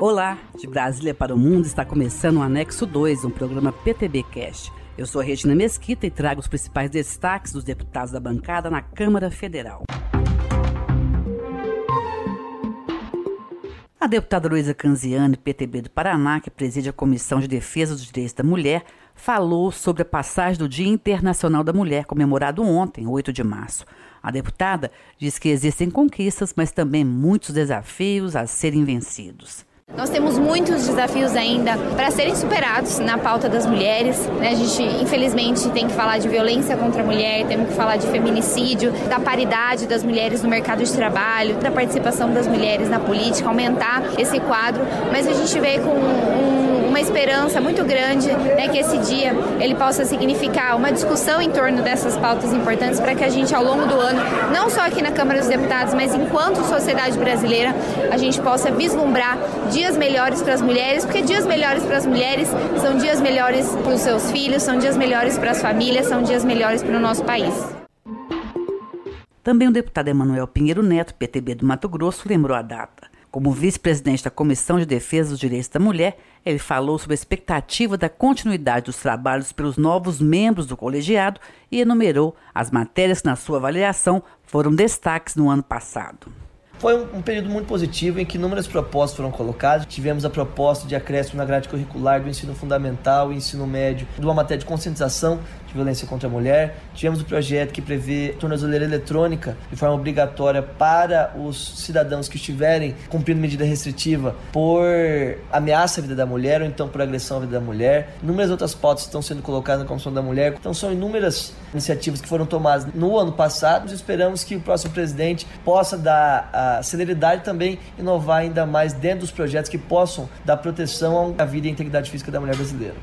Olá, de Brasília para o Mundo está começando o Anexo 2, um programa PTB Cast. Eu sou Regina Mesquita e trago os principais destaques dos deputados da bancada na Câmara Federal. A deputada Luísa Canziani, PTB do Paraná, que preside a Comissão de Defesa dos Direitos da Mulher, falou sobre a passagem do Dia Internacional da Mulher, comemorado ontem, 8 de março. A deputada diz que existem conquistas, mas também muitos desafios a serem vencidos. Nós temos muitos desafios ainda para serem superados na pauta das mulheres. Né? A gente, infelizmente, tem que falar de violência contra a mulher, temos que falar de feminicídio, da paridade das mulheres no mercado de trabalho, da participação das mulheres na política, aumentar esse quadro. Mas a gente vê com um uma esperança muito grande né, que esse dia ele possa significar uma discussão em torno dessas pautas importantes para que a gente, ao longo do ano, não só aqui na Câmara dos Deputados, mas enquanto sociedade brasileira, a gente possa vislumbrar dias melhores para as mulheres, porque dias melhores para as mulheres são dias melhores para os seus filhos, são dias melhores para as famílias, são dias melhores para o nosso país. Também o deputado Emanuel Pinheiro Neto, PTB do Mato Grosso, lembrou a data. Como vice-presidente da Comissão de Defesa dos Direitos da Mulher, ele falou sobre a expectativa da continuidade dos trabalhos pelos novos membros do colegiado e enumerou as matérias que, na sua avaliação, foram destaques no ano passado. Foi um, período muito positivo em que inúmeras propostas foram colocadas. Tivemos a proposta de acréscimo na grade curricular do ensino fundamental e ensino médio, de uma matéria de conscientização de violência contra a mulher. Tivemos o projeto que prevê tornozeleira eletrônica de forma obrigatória para os cidadãos que estiverem cumprindo medida restritiva por ameaça à vida da mulher ou então por agressão à vida da mulher. Inúmeras outras pautas estão sendo colocadas na Comissão da Mulher. Então são inúmeras iniciativas que foram tomadas no ano passado. Esperamos que o próximo presidente possa dar a celeridade também inovar ainda mais dentro dos projetos que possam dar proteção à vida e à integridade física da mulher brasileira.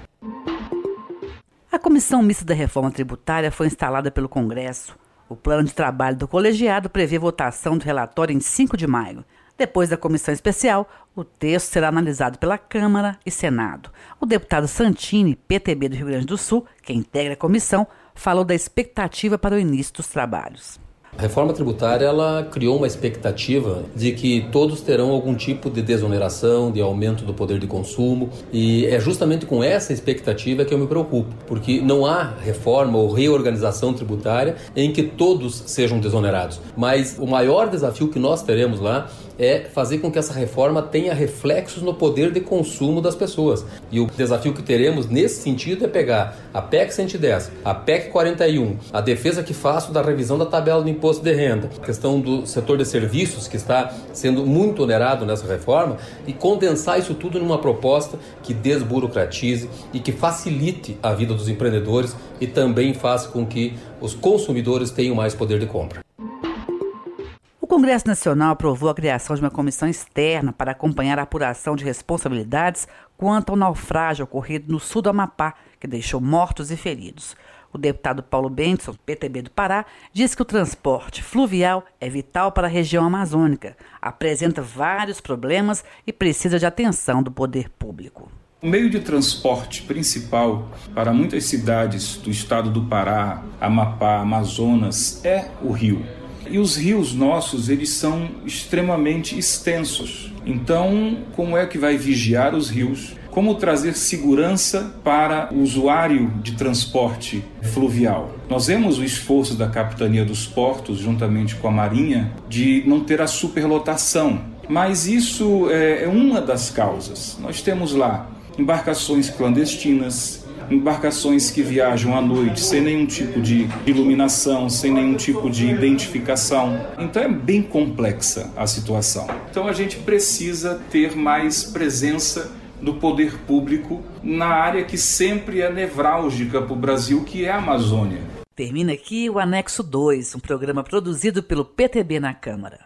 A Comissão Mista da Reforma Tributária foi instalada pelo Congresso. O plano de trabalho do colegiado prevê votação do relatório em 5 de maio. Depois da comissão especial, o texto será analisado pela Câmara e Senado. O deputado Santini, PTB do Rio Grande do Sul, que integra a comissão, falou da expectativa para o início dos trabalhos. A reforma tributária ela criou uma expectativa de que todos terão algum tipo de desoneração, de aumento do poder de consumo, e é justamente com essa expectativa que eu me preocupo, porque não há reforma ou reorganização tributária em que todos sejam desonerados. Mas o maior desafio que nós teremos lá é fazer com que essa reforma tenha reflexos no poder de consumo das pessoas. E o desafio que teremos nesse sentido é pegar a PEC 110, a PEC 41, a defesa que faço da revisão da tabela do imposto de renda, a questão do setor de serviços que está sendo muito onerado nessa reforma e condensar isso tudo numa proposta que desburocratize e que facilite a vida dos empreendedores e também faça com que os consumidores tenham mais poder de compra. Congresso Nacional aprovou a criação de uma comissão externa para acompanhar a apuração de responsabilidades quanto ao naufrágio ocorrido no sul do Amapá, que deixou mortos e feridos. O deputado Paulo Benson, PTB do Pará, diz que o transporte fluvial é vital para a região amazônica, apresenta vários problemas e precisa de atenção do poder público. O meio de transporte principal para muitas cidades do estado do Pará, Amapá, Amazonas é o rio. E os rios nossos, eles são extremamente extensos. Então, como é que vai vigiar os rios? Como trazer segurança para o usuário de transporte fluvial? Nós vemos o esforço da Capitania dos Portos, juntamente com a Marinha, de não ter a superlotação. Mas isso é, é uma das causas. Nós temos lá embarcações clandestinas, embarcações que viajam à noite sem nenhum tipo de iluminação, sem nenhum tipo de identificação. Então é bem complexa a situação. Então a gente precisa ter mais presença do poder público na área que sempre é nevrálgica para o Brasil, que é a Amazônia. Termina aqui o Anexo 2, um programa produzido pelo PTB na Câmara.